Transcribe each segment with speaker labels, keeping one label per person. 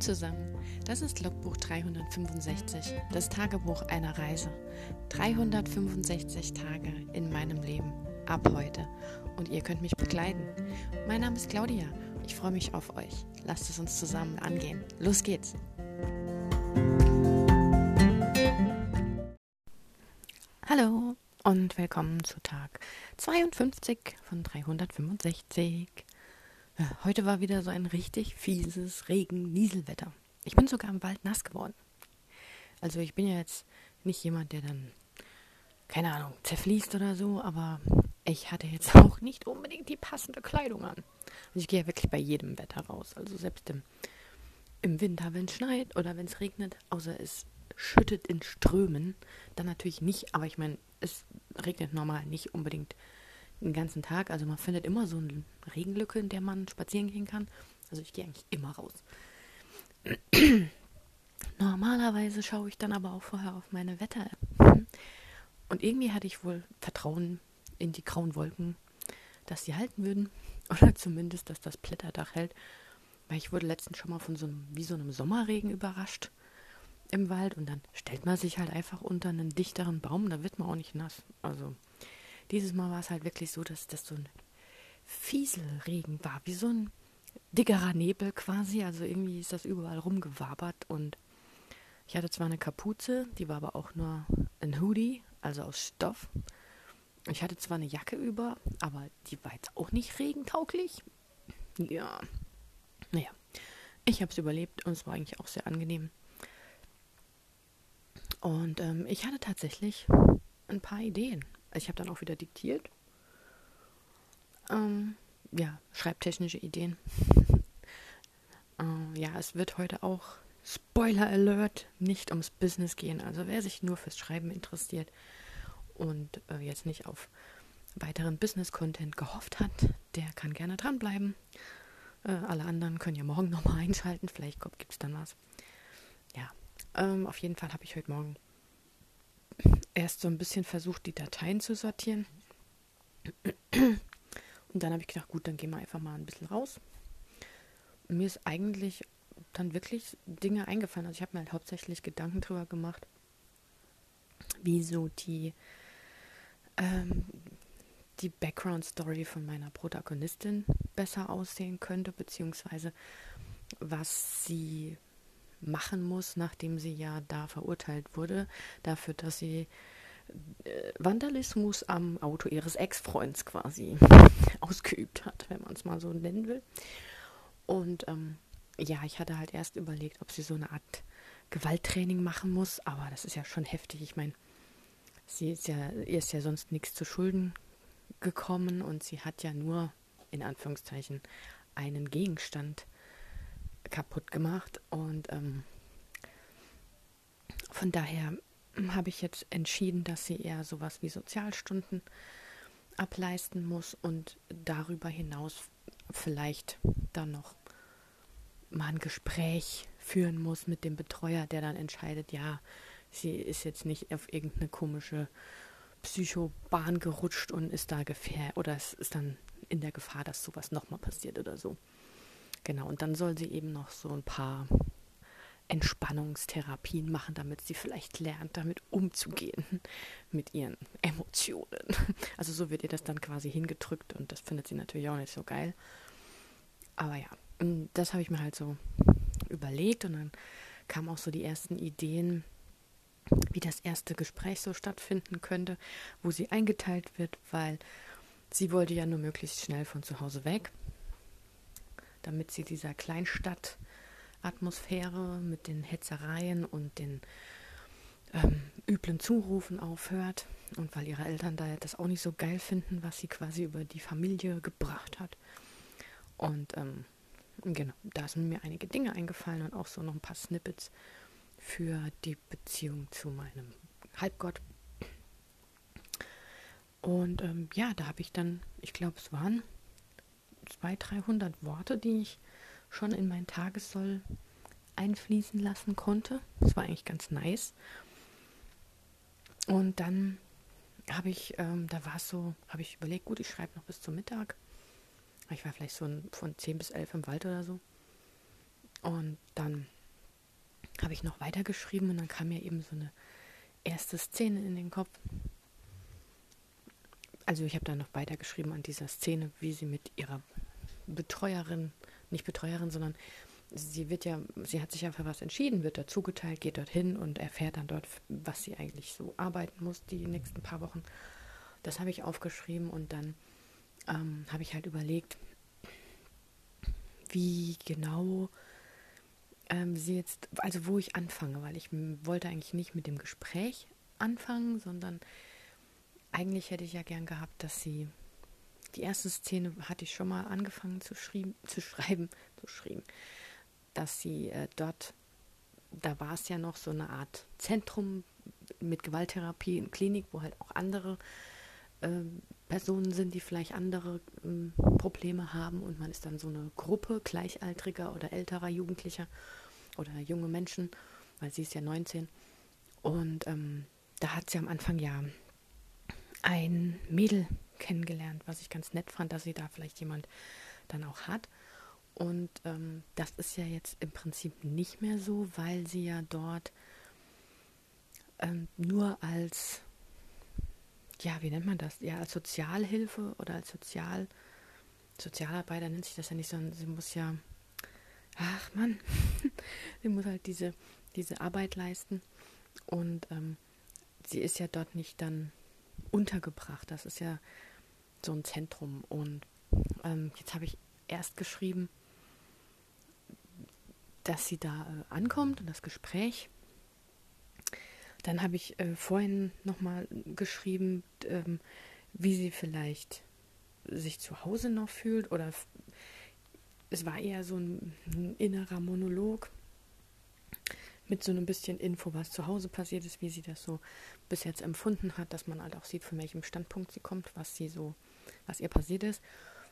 Speaker 1: Zusammen, das ist Logbuch 365, das Tagebuch einer Reise. 365 Tage in meinem Leben, ab heute. Und ihr könnt mich begleiten. Mein Name ist Claudia, ich freue mich auf euch. Lasst es uns zusammen angehen. Los geht's! Hallo und willkommen zu Tag 52 von 365. Heute war wieder so ein richtig fieses Regen-Nieselwetter. Ich bin sogar im Wald nass geworden. Also ich bin ja jetzt nicht jemand, der dann, keine Ahnung, zerfließt oder so, aber ich hatte jetzt auch nicht unbedingt die passende Kleidung an. Also ich gehe ja wirklich bei jedem Wetter raus. Also selbst im, im Winter, wenn es schneit oder wenn es regnet, außer es schüttet in Strömen, dann natürlich nicht. Aber ich meine, es regnet normal nicht unbedingt den ganzen Tag. Also man findet immer so eine Regenlücke, in der man spazieren gehen kann. Also ich gehe eigentlich immer raus. Normalerweise schaue ich dann aber auch vorher auf meine Wetter-App. Und irgendwie hatte ich wohl Vertrauen in die grauen Wolken, dass sie halten würden. Oder zumindest, dass das Blätterdach hält. Weil ich wurde letztens schon mal von so einem, wie so einem Sommerregen überrascht im Wald. Und dann stellt man sich halt einfach unter einen dichteren Baum, da wird man auch nicht nass. Also dieses Mal war es halt wirklich so, dass das so ein Fieselregen war, wie so ein dickerer Nebel quasi. Also irgendwie ist das überall rumgewabert und ich hatte zwar eine Kapuze, die war aber auch nur ein Hoodie, also aus Stoff. Ich hatte zwar eine Jacke über, aber die war jetzt auch nicht regentauglich. Ja, naja, ich habe es überlebt und es war eigentlich auch sehr angenehm. Und ähm, ich hatte tatsächlich ein paar Ideen. Ich habe dann auch wieder diktiert. Ähm, ja, schreibtechnische Ideen. äh, ja, es wird heute auch Spoiler Alert nicht ums Business gehen. Also wer sich nur fürs Schreiben interessiert und äh, jetzt nicht auf weiteren Business-Content gehofft hat, der kann gerne dranbleiben. Äh, alle anderen können ja morgen nochmal einschalten. Vielleicht gibt es dann was. Ja, ähm, auf jeden Fall habe ich heute Morgen erst so ein bisschen versucht, die Dateien zu sortieren. Und dann habe ich gedacht, gut, dann gehen wir einfach mal ein bisschen raus. Und mir ist eigentlich dann wirklich Dinge eingefallen. Also ich habe mir halt hauptsächlich Gedanken drüber gemacht, wieso die, ähm, die Background-Story von meiner Protagonistin besser aussehen könnte, beziehungsweise was sie machen muss, nachdem sie ja da verurteilt wurde, dafür, dass sie äh, Vandalismus am Auto ihres Ex-Freunds quasi ausgeübt hat, wenn man es mal so nennen will. Und ähm, ja, ich hatte halt erst überlegt, ob sie so eine Art Gewalttraining machen muss, aber das ist ja schon heftig. Ich meine, sie ist ja, ihr ist ja sonst nichts zu Schulden gekommen und sie hat ja nur, in Anführungszeichen, einen Gegenstand kaputt gemacht. Und ähm, von daher habe ich jetzt entschieden, dass sie eher sowas wie Sozialstunden ableisten muss und darüber hinaus vielleicht dann noch mal ein Gespräch führen muss mit dem Betreuer, der dann entscheidet, ja, sie ist jetzt nicht auf irgendeine komische Psychobahn gerutscht und ist da gefähr oder es ist dann in der Gefahr, dass sowas nochmal passiert oder so. Genau, und dann soll sie eben noch so ein paar Entspannungstherapien machen, damit sie vielleicht lernt, damit umzugehen, mit ihren Emotionen. Also so wird ihr das dann quasi hingedrückt und das findet sie natürlich auch nicht so geil. Aber ja, das habe ich mir halt so überlegt und dann kamen auch so die ersten Ideen, wie das erste Gespräch so stattfinden könnte, wo sie eingeteilt wird, weil sie wollte ja nur möglichst schnell von zu Hause weg damit sie dieser Kleinstadt-Atmosphäre mit den Hetzereien und den ähm, üblen Zurufen aufhört. Und weil ihre Eltern da das auch nicht so geil finden, was sie quasi über die Familie gebracht hat. Und ähm, genau, da sind mir einige Dinge eingefallen und auch so noch ein paar Snippets für die Beziehung zu meinem Halbgott. Und ähm, ja, da habe ich dann, ich glaube, es waren 200, 300 Worte, die ich schon in mein Tagessoll einfließen lassen konnte. Das war eigentlich ganz nice. Und dann habe ich, ähm, da war es so, habe ich überlegt, gut, ich schreibe noch bis zum Mittag. Ich war vielleicht so von 10 bis 11 im Wald oder so. Und dann habe ich noch weitergeschrieben und dann kam mir eben so eine erste Szene in den Kopf. Also ich habe dann noch weitergeschrieben an dieser Szene, wie sie mit ihrer Betreuerin, nicht Betreuerin, sondern sie wird ja, sie hat sich ja für was entschieden, wird dazu geteilt, geht dorthin und erfährt dann dort, was sie eigentlich so arbeiten muss die nächsten paar Wochen. Das habe ich aufgeschrieben und dann ähm, habe ich halt überlegt, wie genau ähm, sie jetzt, also wo ich anfange, weil ich wollte eigentlich nicht mit dem Gespräch anfangen, sondern eigentlich hätte ich ja gern gehabt, dass sie die erste Szene hatte ich schon mal angefangen zu, zu schreiben, zu schreiben, dass sie äh, dort, da war es ja noch so eine Art Zentrum mit Gewalttherapie in Klinik, wo halt auch andere äh, Personen sind, die vielleicht andere äh, Probleme haben und man ist dann so eine Gruppe gleichaltriger oder älterer Jugendlicher oder junge Menschen, weil sie ist ja 19 und ähm, da hat sie am Anfang ja ein Mädel kennengelernt, was ich ganz nett fand, dass sie da vielleicht jemand dann auch hat. Und ähm, das ist ja jetzt im Prinzip nicht mehr so, weil sie ja dort ähm, nur als, ja, wie nennt man das? Ja, als Sozialhilfe oder als Sozial, Sozialarbeiter nennt sich das ja nicht, sondern sie muss ja, ach Mann, sie muss halt diese, diese Arbeit leisten. Und ähm, sie ist ja dort nicht dann untergebracht. Das ist ja so ein Zentrum. Und ähm, jetzt habe ich erst geschrieben, dass sie da äh, ankommt und das Gespräch. Dann habe ich äh, vorhin nochmal geschrieben, ähm, wie sie vielleicht sich zu Hause noch fühlt oder es war eher so ein, ein innerer Monolog mit so ein bisschen Info, was zu Hause passiert ist, wie sie das so bis jetzt empfunden hat, dass man halt auch sieht, von welchem Standpunkt sie kommt, was sie so, was ihr passiert ist.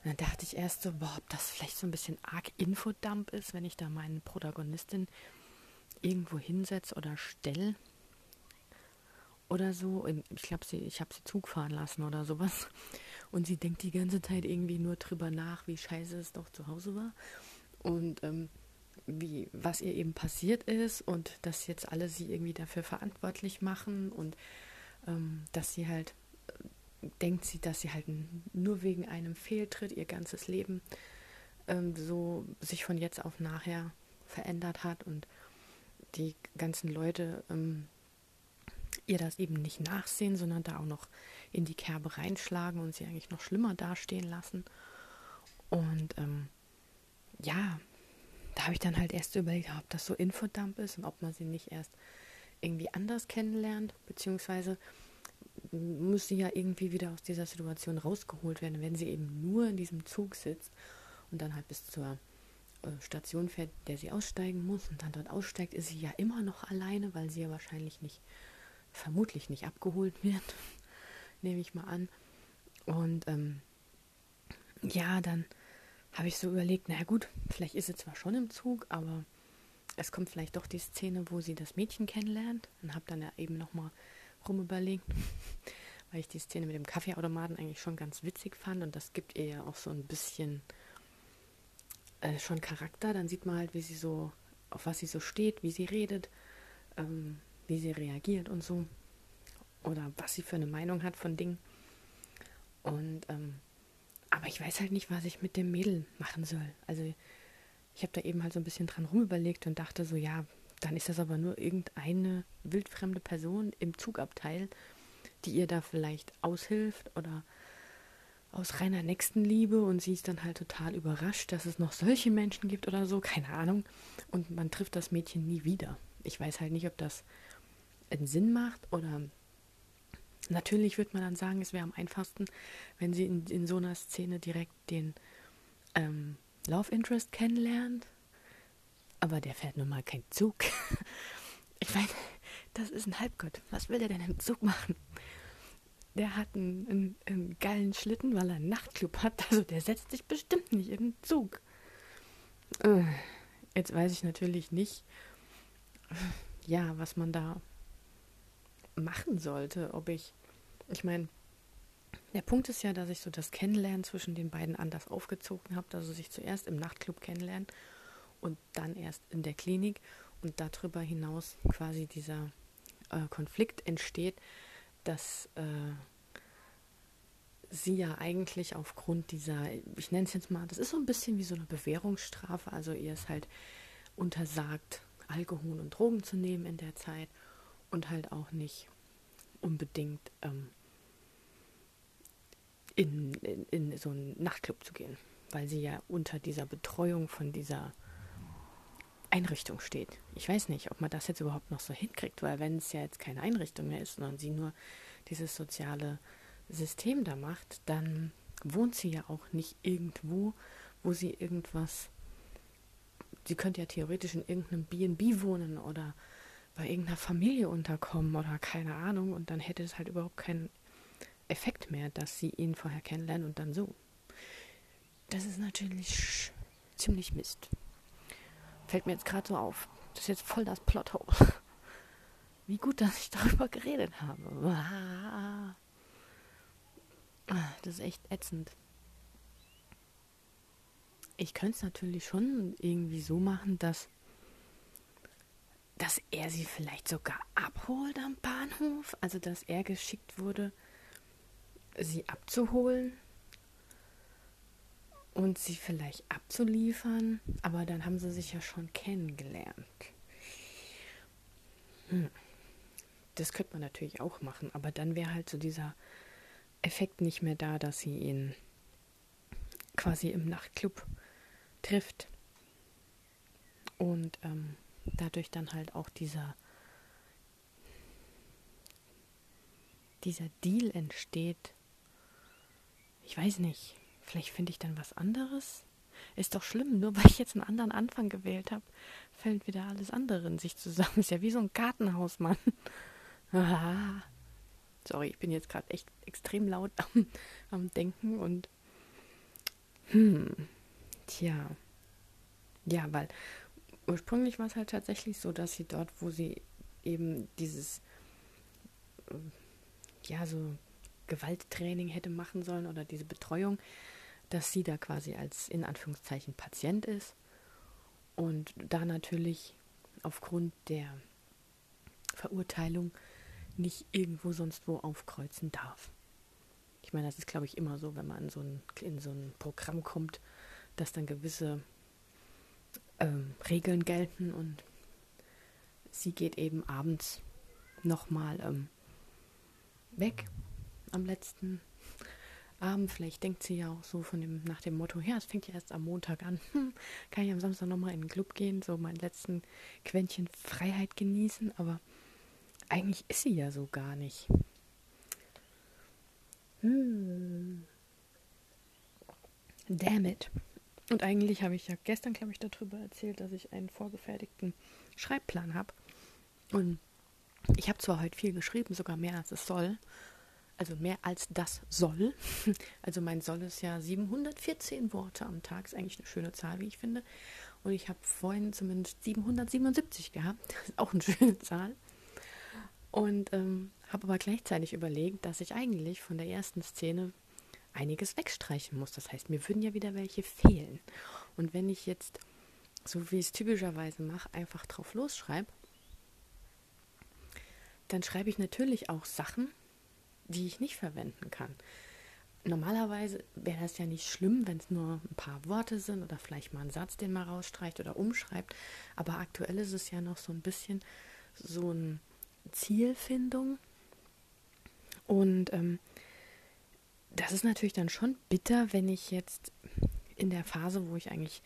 Speaker 1: Und dann dachte ich erst so, boah, ob das vielleicht so ein bisschen arg Infodump ist, wenn ich da meine Protagonistin irgendwo hinsetze oder stelle oder so. Ich glaube, ich habe sie Zug fahren lassen oder sowas. Und sie denkt die ganze Zeit irgendwie nur drüber nach, wie scheiße es doch zu Hause war. Und ähm, wie, was ihr eben passiert ist und dass jetzt alle sie irgendwie dafür verantwortlich machen und ähm, dass sie halt äh, denkt sie, dass sie halt nur wegen einem Fehltritt ihr ganzes Leben ähm, so sich von jetzt auf nachher verändert hat und die ganzen Leute ähm, ihr das eben nicht nachsehen, sondern da auch noch in die Kerbe reinschlagen und sie eigentlich noch schlimmer dastehen lassen. Und ähm, ja, da habe ich dann halt erst überlegt, ob das so Infodump ist und ob man sie nicht erst irgendwie anders kennenlernt, beziehungsweise muss sie ja irgendwie wieder aus dieser Situation rausgeholt werden, wenn sie eben nur in diesem Zug sitzt und dann halt bis zur äh, Station fährt, der sie aussteigen muss und dann dort aussteigt, ist sie ja immer noch alleine, weil sie ja wahrscheinlich nicht, vermutlich nicht abgeholt wird, nehme ich mal an. Und ähm, ja, dann habe ich so überlegt, naja gut, vielleicht ist sie zwar schon im Zug, aber es kommt vielleicht doch die Szene, wo sie das Mädchen kennenlernt und habe dann ja eben nochmal rumüberlegt, weil ich die Szene mit dem Kaffeeautomaten eigentlich schon ganz witzig fand und das gibt ihr ja auch so ein bisschen äh, schon Charakter. Dann sieht man halt, wie sie so, auf was sie so steht, wie sie redet, ähm, wie sie reagiert und so oder was sie für eine Meinung hat von Dingen. Und ähm, aber ich weiß halt nicht, was ich mit dem Mädel machen soll. Also ich habe da eben halt so ein bisschen dran rumüberlegt und dachte so, ja, dann ist das aber nur irgendeine wildfremde Person im Zugabteil, die ihr da vielleicht aushilft oder aus reiner Nächstenliebe und sie ist dann halt total überrascht, dass es noch solche Menschen gibt oder so, keine Ahnung. Und man trifft das Mädchen nie wieder. Ich weiß halt nicht, ob das einen Sinn macht oder Natürlich würde man dann sagen, es wäre am einfachsten, wenn sie in, in so einer Szene direkt den ähm, Love Interest kennenlernt. Aber der fährt nun mal kein Zug. ich meine, das ist ein Halbgott. Was will der denn im Zug machen? Der hat einen, einen, einen geilen Schlitten, weil er einen Nachtclub hat. Also der setzt sich bestimmt nicht in den Zug. Äh, jetzt weiß ich natürlich nicht, ja, was man da machen sollte, ob ich, ich meine, der Punkt ist ja, dass ich so das Kennenlernen zwischen den beiden anders aufgezogen habe, dass sie sich zuerst im Nachtclub kennenlernen und dann erst in der Klinik und darüber hinaus quasi dieser äh, Konflikt entsteht, dass äh, sie ja eigentlich aufgrund dieser, ich nenne es jetzt mal, das ist so ein bisschen wie so eine Bewährungsstrafe, also ihr ist halt untersagt, Alkohol und Drogen zu nehmen in der Zeit und halt auch nicht unbedingt ähm, in, in, in so einen Nachtclub zu gehen, weil sie ja unter dieser Betreuung von dieser Einrichtung steht. Ich weiß nicht, ob man das jetzt überhaupt noch so hinkriegt, weil wenn es ja jetzt keine Einrichtung mehr ist, sondern sie nur dieses soziale System da macht, dann wohnt sie ja auch nicht irgendwo, wo sie irgendwas. Sie könnte ja theoretisch in irgendeinem BB wohnen oder bei irgendeiner Familie unterkommen oder keine Ahnung und dann hätte es halt überhaupt keinen Effekt mehr, dass sie ihn vorher kennenlernen und dann so. Das ist natürlich ziemlich Mist. Fällt mir jetzt gerade so auf. Das ist jetzt voll das Plothole. Wie gut, dass ich darüber geredet habe. Das ist echt ätzend. Ich könnte es natürlich schon irgendwie so machen, dass, dass er sie vielleicht sogar abholt am Bahnhof. Also, dass er geschickt wurde, sie abzuholen und sie vielleicht abzuliefern. Aber dann haben sie sich ja schon kennengelernt. Hm. Das könnte man natürlich auch machen, aber dann wäre halt so dieser Effekt nicht mehr da, dass sie ihn quasi im Nachtclub trifft. Und ähm, dadurch dann halt auch dieser, dieser Deal entsteht. Ich weiß nicht, vielleicht finde ich dann was anderes. Ist doch schlimm, nur weil ich jetzt einen anderen Anfang gewählt habe, fällt wieder alles andere in sich zusammen. Ist ja wie so ein Gartenhausmann. Aha. Sorry, ich bin jetzt gerade echt extrem laut am, am Denken und hm, tja. Ja, weil ursprünglich war es halt tatsächlich so, dass sie dort, wo sie eben dieses, äh, ja, so Gewalttraining hätte machen sollen oder diese Betreuung, dass sie da quasi als in Anführungszeichen Patient ist und da natürlich aufgrund der Verurteilung nicht irgendwo sonst wo aufkreuzen darf. Ich meine, das ist, glaube ich, immer so, wenn man in so ein, in so ein Programm kommt, dass dann gewisse ähm, Regeln gelten und sie geht eben abends nochmal ähm, weg am letzten Abend. Vielleicht denkt sie ja auch so von dem, nach dem Motto, ja, es fängt ja erst am Montag an. Hm, kann ich am Samstag nochmal in den Club gehen, so mein letzten Quäntchen Freiheit genießen, aber eigentlich ist sie ja so gar nicht. Hm. Damn it. Und eigentlich habe ich ja gestern, glaube ich, darüber erzählt, dass ich einen vorgefertigten Schreibplan habe. Und ich habe zwar heute viel geschrieben, sogar mehr als es soll. Also mehr als das soll. Also mein soll ist ja 714 Worte am Tag. Ist eigentlich eine schöne Zahl, wie ich finde. Und ich habe vorhin zumindest 777 gehabt. Das ist auch eine schöne Zahl. Und ähm, habe aber gleichzeitig überlegt, dass ich eigentlich von der ersten Szene einiges wegstreichen muss. Das heißt, mir würden ja wieder welche fehlen. Und wenn ich jetzt, so wie ich es typischerweise mache, einfach drauf losschreibe, dann schreibe ich natürlich auch Sachen, die ich nicht verwenden kann. Normalerweise wäre das ja nicht schlimm, wenn es nur ein paar Worte sind oder vielleicht mal ein Satz, den man rausstreicht oder umschreibt. Aber aktuell ist es ja noch so ein bisschen so ein Zielfindung. Und ähm, das ist natürlich dann schon bitter, wenn ich jetzt in der Phase, wo ich eigentlich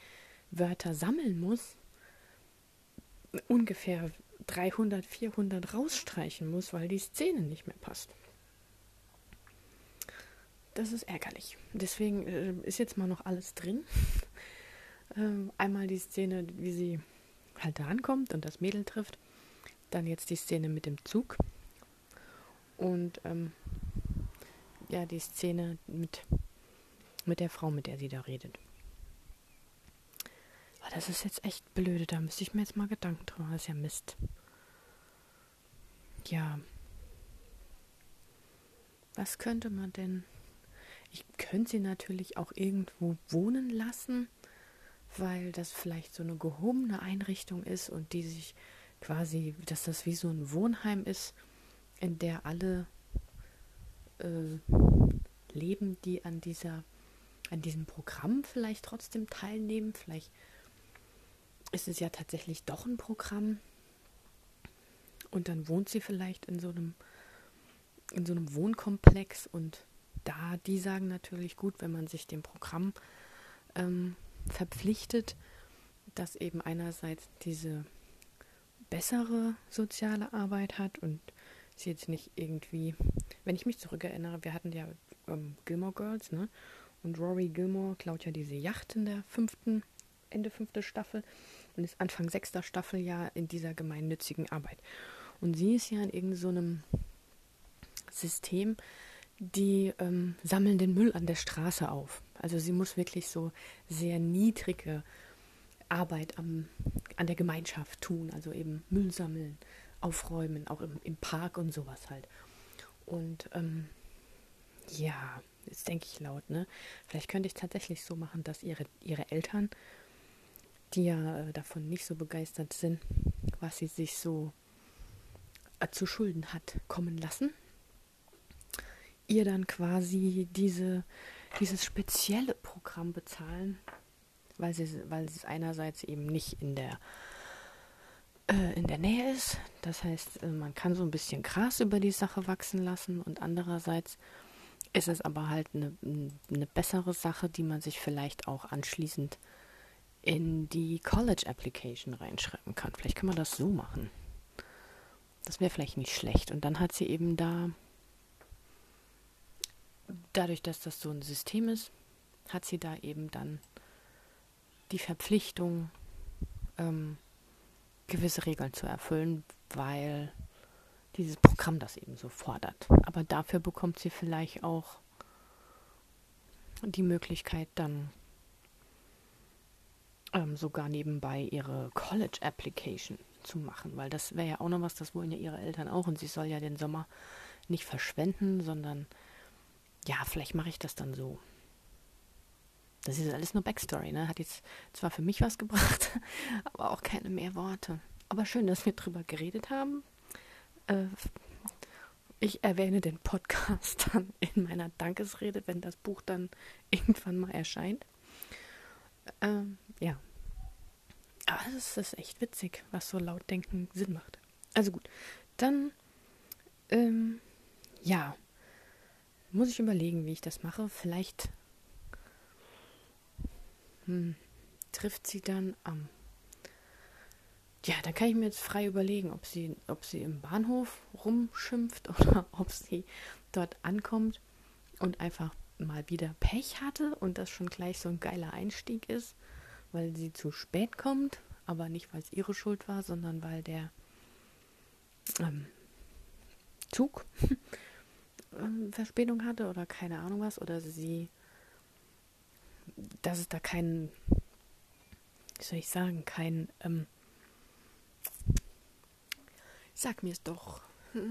Speaker 1: Wörter sammeln muss, ungefähr 300, 400 rausstreichen muss, weil die Szene nicht mehr passt. Das ist ärgerlich. Deswegen äh, ist jetzt mal noch alles drin. ähm, einmal die Szene, wie sie halt da ankommt und das Mädel trifft. Dann jetzt die Szene mit dem Zug. Und ähm, ja, die Szene mit, mit der Frau, mit der sie da redet. Aber das ist jetzt echt blöde, da müsste ich mir jetzt mal Gedanken drüber machen. Das ist ja Mist. Ja. Was könnte man denn? Ich könnte sie natürlich auch irgendwo wohnen lassen, weil das vielleicht so eine gehobene Einrichtung ist und die sich quasi, dass das wie so ein Wohnheim ist, in der alle äh, leben, die an dieser, an diesem Programm vielleicht trotzdem teilnehmen. Vielleicht ist es ja tatsächlich doch ein Programm. Und dann wohnt sie vielleicht in so einem, in so einem Wohnkomplex und da, die sagen natürlich gut, wenn man sich dem Programm ähm, verpflichtet, dass eben einerseits diese bessere soziale Arbeit hat und sie jetzt nicht irgendwie, wenn ich mich zurückerinnere, wir hatten ja ähm, Gilmore Girls, ne? Und Rory Gilmore klaut ja diese Yacht in der fünften, Ende fünfte Staffel und ist Anfang sechster Staffel ja in dieser gemeinnützigen Arbeit. Und sie ist ja in irgendeinem so System, die ähm, sammeln den Müll an der Straße auf. Also sie muss wirklich so sehr niedrige Arbeit am, an der Gemeinschaft tun, also eben Müll sammeln, aufräumen, auch im, im Park und sowas halt. Und ähm, ja, jetzt denke ich laut, ne? Vielleicht könnte ich tatsächlich so machen, dass ihre, ihre Eltern, die ja äh, davon nicht so begeistert sind, was sie sich so äh, zu Schulden hat kommen lassen, ihr dann quasi diese, dieses spezielle Programm bezahlen, weil sie, weil es einerseits eben nicht in der äh, in der Nähe ist. Das heißt, äh, man kann so ein bisschen Gras über die Sache wachsen lassen und andererseits ist es aber halt eine, eine bessere Sache, die man sich vielleicht auch anschließend in die College Application reinschreiben kann. Vielleicht kann man das so machen. Das wäre vielleicht nicht schlecht. Und dann hat sie eben da dadurch, dass das so ein System ist, hat sie da eben dann die Verpflichtung, ähm, gewisse Regeln zu erfüllen, weil dieses Programm das eben so fordert. Aber dafür bekommt sie vielleicht auch die Möglichkeit, dann ähm, sogar nebenbei ihre College Application zu machen, weil das wäre ja auch noch was, das wollen ja ihre Eltern auch und sie soll ja den Sommer nicht verschwenden, sondern ja, vielleicht mache ich das dann so. Das ist alles nur Backstory, ne? Hat jetzt zwar für mich was gebracht, aber auch keine mehr Worte. Aber schön, dass wir drüber geredet haben. Äh, ich erwähne den Podcast dann in meiner Dankesrede, wenn das Buch dann irgendwann mal erscheint. Ähm, ja. Aber es ist echt witzig, was so laut denken Sinn macht. Also gut, dann, ähm, ja, muss ich überlegen, wie ich das mache. Vielleicht hm, trifft sie dann am. ja, dann kann ich mir jetzt frei überlegen, ob sie, ob sie im Bahnhof rumschimpft oder ob sie dort ankommt und einfach mal wieder Pech hatte und das schon gleich so ein geiler Einstieg ist, weil sie zu spät kommt, aber nicht weil es ihre Schuld war, sondern weil der ähm, Zug ähm, Verspätung hatte oder keine Ahnung was oder sie, dass es da keinen, wie soll ich sagen, kein, ähm, sag mir es doch,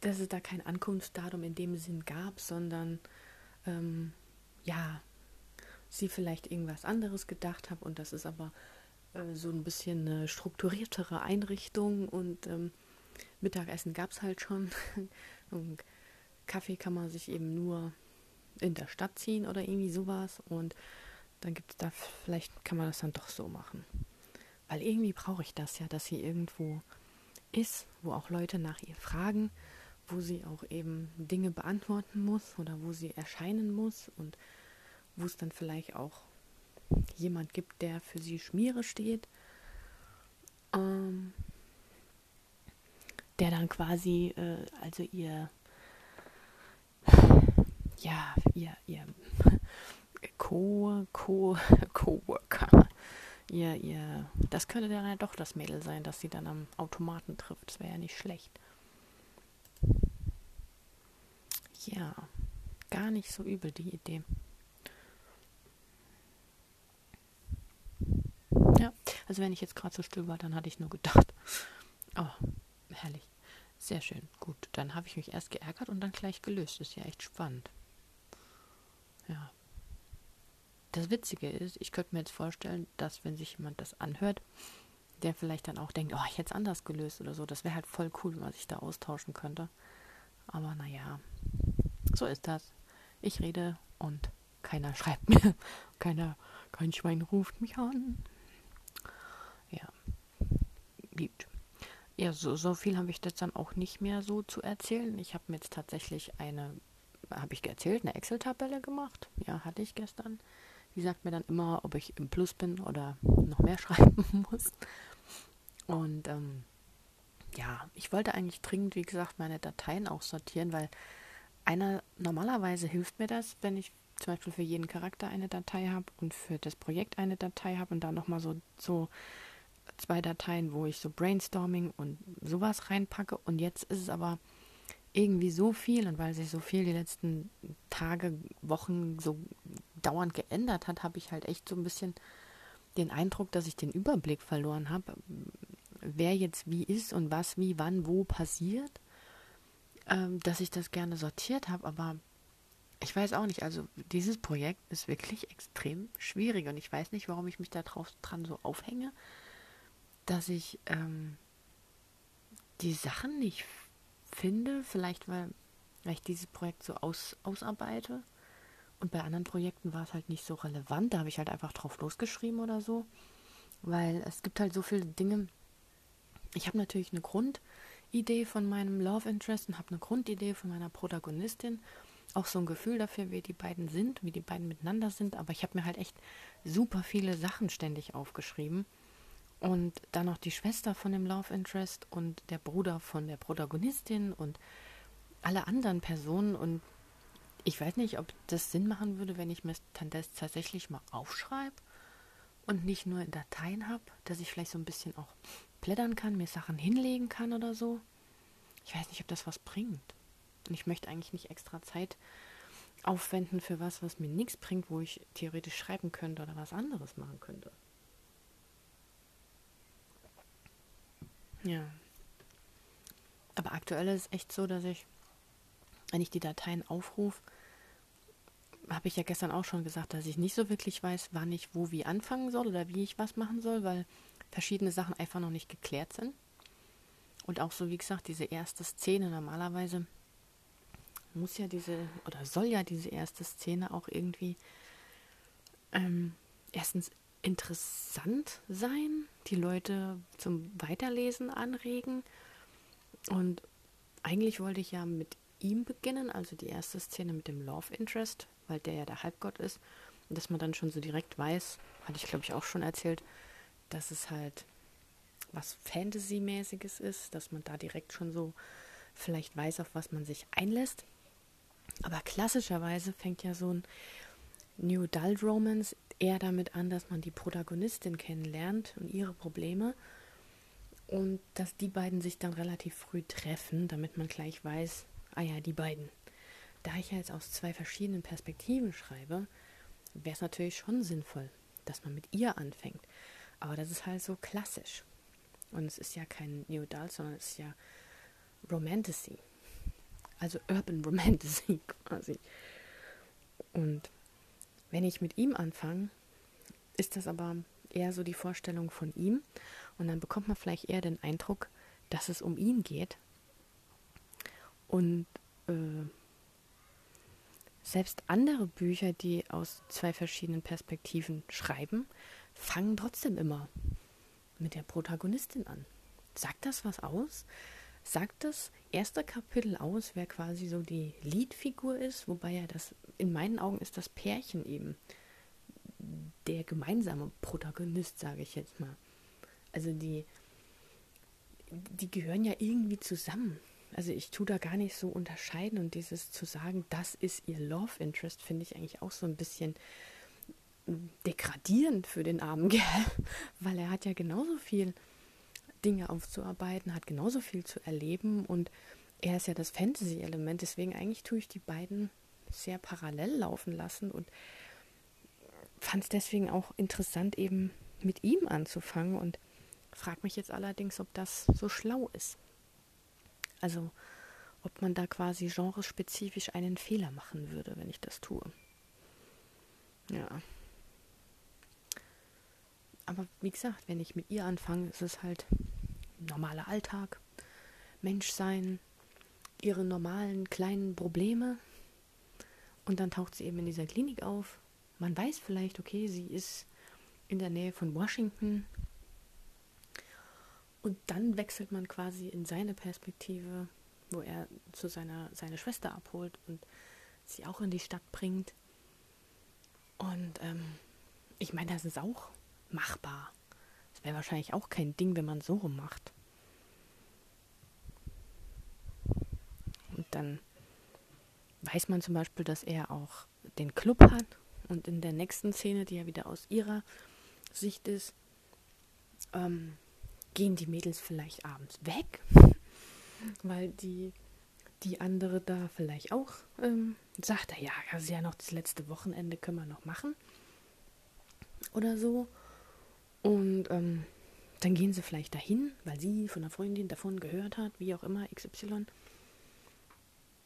Speaker 1: dass es da kein Ankunftsdatum in dem Sinn gab, sondern ähm, ja, sie vielleicht irgendwas anderes gedacht habe und das ist aber äh, so ein bisschen eine strukturiertere Einrichtung und ähm, Mittagessen gab es halt schon. Und Kaffee kann man sich eben nur in der Stadt ziehen oder irgendwie sowas. Und dann gibt es da, vielleicht kann man das dann doch so machen. Weil irgendwie brauche ich das ja, dass sie irgendwo ist, wo auch Leute nach ihr fragen, wo sie auch eben Dinge beantworten muss oder wo sie erscheinen muss und wo es dann vielleicht auch jemand gibt, der für sie Schmiere steht. Ähm, der dann quasi, äh, also ihr, ja, ihr, ihr Co, Co, Coworker, ihr, ihr, das könnte dann ja doch das Mädel sein, das sie dann am Automaten trifft. Das wäre ja nicht schlecht. Ja, gar nicht so übel die Idee. Ja, also wenn ich jetzt gerade so still war, dann hatte ich nur gedacht, oh, Herrlich. Sehr schön. Gut, dann habe ich mich erst geärgert und dann gleich gelöst. Ist ja echt spannend. Ja. das Witzige ist, ich könnte mir jetzt vorstellen, dass wenn sich jemand das anhört, der vielleicht dann auch denkt, oh, ich hätte es anders gelöst oder so. Das wäre halt voll cool, wenn man sich da austauschen könnte. Aber naja, so ist das. Ich rede und keiner schreibt mir. Keiner, kein Schwein ruft mich an. Ja. Gut. Ja, so, so viel habe ich jetzt dann auch nicht mehr so zu erzählen. Ich habe mir jetzt tatsächlich eine, habe ich erzählt, eine Excel-Tabelle gemacht. Ja, hatte ich gestern. Die sagt mir dann immer, ob ich im Plus bin oder noch mehr schreiben muss. Und ähm, ja, ich wollte eigentlich dringend, wie gesagt, meine Dateien auch sortieren, weil einer normalerweise hilft mir das, wenn ich zum Beispiel für jeden Charakter eine Datei habe und für das Projekt eine Datei habe und da nochmal so, so zwei Dateien, wo ich so Brainstorming und sowas reinpacke. Und jetzt ist es aber irgendwie so viel und weil sich so viel die letzten Tage, Wochen so dauernd geändert hat, habe ich halt echt so ein bisschen den Eindruck, dass ich den Überblick verloren habe, wer jetzt wie ist und was wie wann wo passiert, ähm, dass ich das gerne sortiert habe, aber ich weiß auch nicht, also dieses Projekt ist wirklich extrem schwierig und ich weiß nicht, warum ich mich da drauf, dran so aufhänge, dass ich ähm, die Sachen nicht finde, vielleicht weil, weil ich dieses Projekt so aus, ausarbeite. Und bei anderen Projekten war es halt nicht so relevant, da habe ich halt einfach drauf losgeschrieben oder so, weil es gibt halt so viele Dinge, ich habe natürlich eine Grundidee von meinem Love Interest und habe eine Grundidee von meiner Protagonistin. Auch so ein Gefühl dafür, wie die beiden sind, wie die beiden miteinander sind. Aber ich habe mir halt echt super viele Sachen ständig aufgeschrieben. Und dann noch die Schwester von dem Love Interest und der Bruder von der Protagonistin und alle anderen Personen. Und ich weiß nicht, ob das Sinn machen würde, wenn ich mir das tatsächlich mal aufschreibe und nicht nur in Dateien habe, dass ich vielleicht so ein bisschen auch blättern kann, mir Sachen hinlegen kann oder so. Ich weiß nicht, ob das was bringt. Und ich möchte eigentlich nicht extra Zeit aufwenden für was, was mir nichts bringt, wo ich theoretisch schreiben könnte oder was anderes machen könnte. Ja. Aber aktuell ist es echt so, dass ich, wenn ich die Dateien aufrufe, habe ich ja gestern auch schon gesagt, dass ich nicht so wirklich weiß, wann ich wo wie anfangen soll oder wie ich was machen soll, weil verschiedene Sachen einfach noch nicht geklärt sind. Und auch so, wie gesagt, diese erste Szene normalerweise muss ja diese, oder soll ja diese erste Szene auch irgendwie ähm, erstens interessant sein, die Leute zum Weiterlesen anregen. Und eigentlich wollte ich ja mit ihm beginnen, also die erste Szene mit dem Love Interest, weil der ja der Halbgott ist. Und dass man dann schon so direkt weiß, hatte ich glaube ich auch schon erzählt, dass es halt was Fantasy-mäßiges ist, dass man da direkt schon so vielleicht weiß, auf was man sich einlässt. Aber klassischerweise fängt ja so ein New Adult Romance eher damit an, dass man die Protagonistin kennenlernt und ihre Probleme und dass die beiden sich dann relativ früh treffen, damit man gleich weiß, ah ja, die beiden. Da ich ja jetzt aus zwei verschiedenen Perspektiven schreibe, wäre es natürlich schon sinnvoll, dass man mit ihr anfängt. Aber das ist halt so klassisch. Und es ist ja kein New Adult, sondern es ist ja Romantasy. Also Urban Romantasy quasi. Und wenn ich mit ihm anfange, ist das aber eher so die Vorstellung von ihm. Und dann bekommt man vielleicht eher den Eindruck, dass es um ihn geht. Und äh, selbst andere Bücher, die aus zwei verschiedenen Perspektiven schreiben, fangen trotzdem immer mit der Protagonistin an. Sagt das was aus? Sagt das erste Kapitel aus, wer quasi so die Leadfigur ist, wobei ja das, in meinen Augen ist das Pärchen eben der gemeinsame Protagonist, sage ich jetzt mal. Also die, die gehören ja irgendwie zusammen. Also ich tue da gar nicht so unterscheiden und dieses zu sagen, das ist ihr Love Interest, finde ich eigentlich auch so ein bisschen degradierend für den armen Kerl, weil er hat ja genauso viel Dinge aufzuarbeiten, hat genauso viel zu erleben und er ist ja das Fantasy-Element, deswegen eigentlich tue ich die beiden sehr parallel laufen lassen und fand es deswegen auch interessant, eben mit ihm anzufangen und frage mich jetzt allerdings, ob das so schlau ist. Also, ob man da quasi genrespezifisch einen Fehler machen würde, wenn ich das tue. Ja. Aber wie gesagt, wenn ich mit ihr anfange, ist es halt normaler Alltag, Menschsein, ihre normalen kleinen Probleme. Und dann taucht sie eben in dieser Klinik auf. Man weiß vielleicht, okay, sie ist in der Nähe von Washington. Und dann wechselt man quasi in seine Perspektive, wo er zu seiner seine Schwester abholt und sie auch in die Stadt bringt. Und ähm, ich meine, das ist auch machbar. Das wäre wahrscheinlich auch kein Ding, wenn man so rum macht. Und dann weiß man zum Beispiel, dass er auch den Club hat. Und in der nächsten Szene, die ja wieder aus ihrer Sicht ist, ähm, gehen die Mädels vielleicht abends weg, weil die, die andere da vielleicht auch ähm, sagt, ja, ist ja noch das letzte Wochenende, können wir noch machen. Oder so. Und ähm, dann gehen sie vielleicht dahin, weil sie von einer Freundin davon gehört hat, wie auch immer, XY.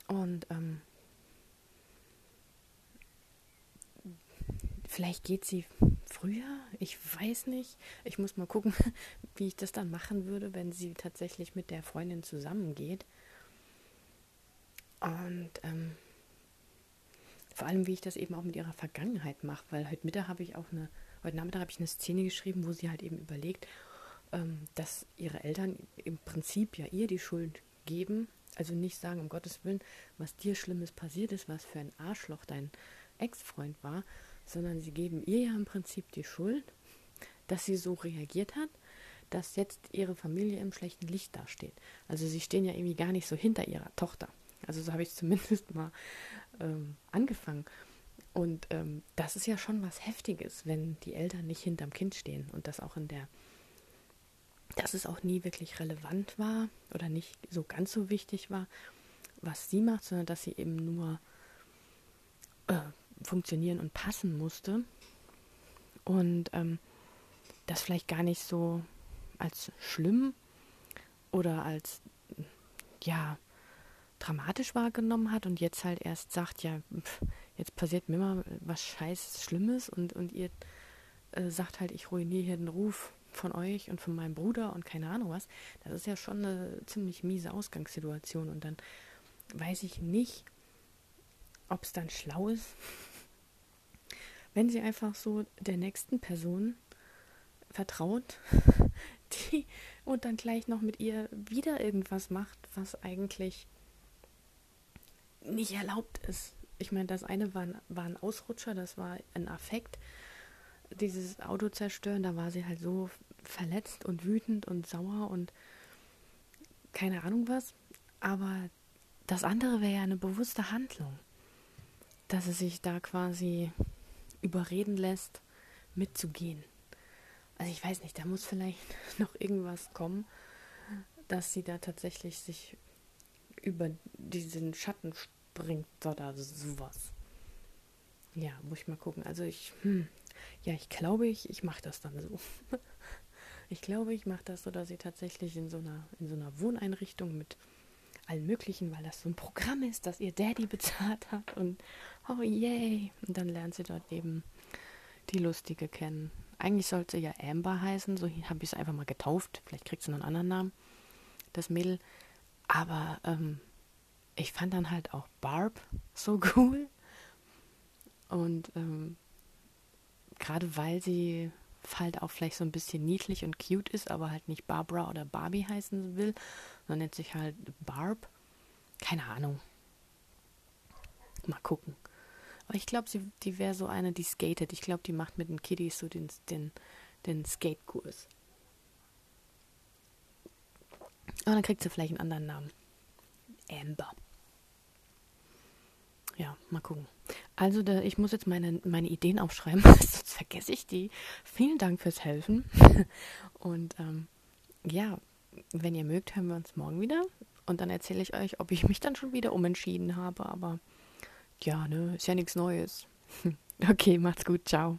Speaker 1: Und ähm, vielleicht geht sie früher, ich weiß nicht. Ich muss mal gucken, wie ich das dann machen würde, wenn sie tatsächlich mit der Freundin zusammengeht. Und ähm, vor allem, wie ich das eben auch mit ihrer Vergangenheit mache, weil heute Mittag habe ich auch eine, heute Nachmittag habe ich eine Szene geschrieben, wo sie halt eben überlegt, ähm, dass ihre Eltern im Prinzip ja ihr die Schuld geben also nicht sagen, um Gottes Willen, was dir Schlimmes passiert ist, was für ein Arschloch dein Ex-Freund war, sondern sie geben ihr ja im Prinzip die Schuld, dass sie so reagiert hat, dass jetzt ihre Familie im schlechten Licht dasteht. Also sie stehen ja irgendwie gar nicht so hinter ihrer Tochter. Also so habe ich zumindest mal ähm, angefangen. Und ähm, das ist ja schon was Heftiges, wenn die Eltern nicht hinterm Kind stehen und das auch in der dass es auch nie wirklich relevant war oder nicht so ganz so wichtig war, was sie macht, sondern dass sie eben nur äh, funktionieren und passen musste. Und ähm, das vielleicht gar nicht so als schlimm oder als ja dramatisch wahrgenommen hat und jetzt halt erst sagt, ja, pff, jetzt passiert mir immer was scheiß Schlimmes und, und ihr äh, sagt halt, ich ruiniere hier den Ruf von euch und von meinem Bruder und keine Ahnung was, das ist ja schon eine ziemlich miese Ausgangssituation. Und dann weiß ich nicht, ob es dann schlau ist, wenn sie einfach so der nächsten Person vertraut, die und dann gleich noch mit ihr wieder irgendwas macht, was eigentlich nicht erlaubt ist. Ich meine, das eine war ein, war ein Ausrutscher, das war ein Affekt, dieses Auto zerstören, da war sie halt so verletzt und wütend und sauer und keine Ahnung was. Aber das andere wäre ja eine bewusste Handlung, dass sie sich da quasi überreden lässt, mitzugehen. Also ich weiß nicht, da muss vielleicht noch irgendwas kommen, dass sie da tatsächlich sich über diesen Schatten springt oder sowas. Ja, muss ich mal gucken. Also ich, hm, ja, ich glaube, ich, ich mache das dann so. ich glaube, ich mache das so, dass sie tatsächlich in so einer, in so einer Wohneinrichtung mit allen möglichen, weil das so ein Programm ist, das ihr Daddy bezahlt hat und oh yay. Und dann lernt sie dort eben die Lustige kennen. Eigentlich sollte sie ja Amber heißen, so habe ich es einfach mal getauft. Vielleicht kriegt sie noch einen anderen Namen, das Mädel. Aber ähm, ich fand dann halt auch Barb so cool. Und ähm, gerade weil sie halt auch vielleicht so ein bisschen niedlich und cute ist, aber halt nicht Barbara oder Barbie heißen will, sondern nennt sich halt Barb. Keine Ahnung. Mal gucken. Aber ich glaube, die wäre so eine, die skatet. Ich glaube, die macht mit den Kiddies so den, den, den Skate-Kurs. Aber dann kriegt sie vielleicht einen anderen Namen. Amber. Ja, mal gucken. Also da, ich muss jetzt meine, meine Ideen aufschreiben, sonst vergesse ich die. Vielen Dank fürs Helfen. Und ähm, ja, wenn ihr mögt, hören wir uns morgen wieder. Und dann erzähle ich euch, ob ich mich dann schon wieder umentschieden habe. Aber ja, ne, ist ja nichts Neues. okay, macht's gut. Ciao.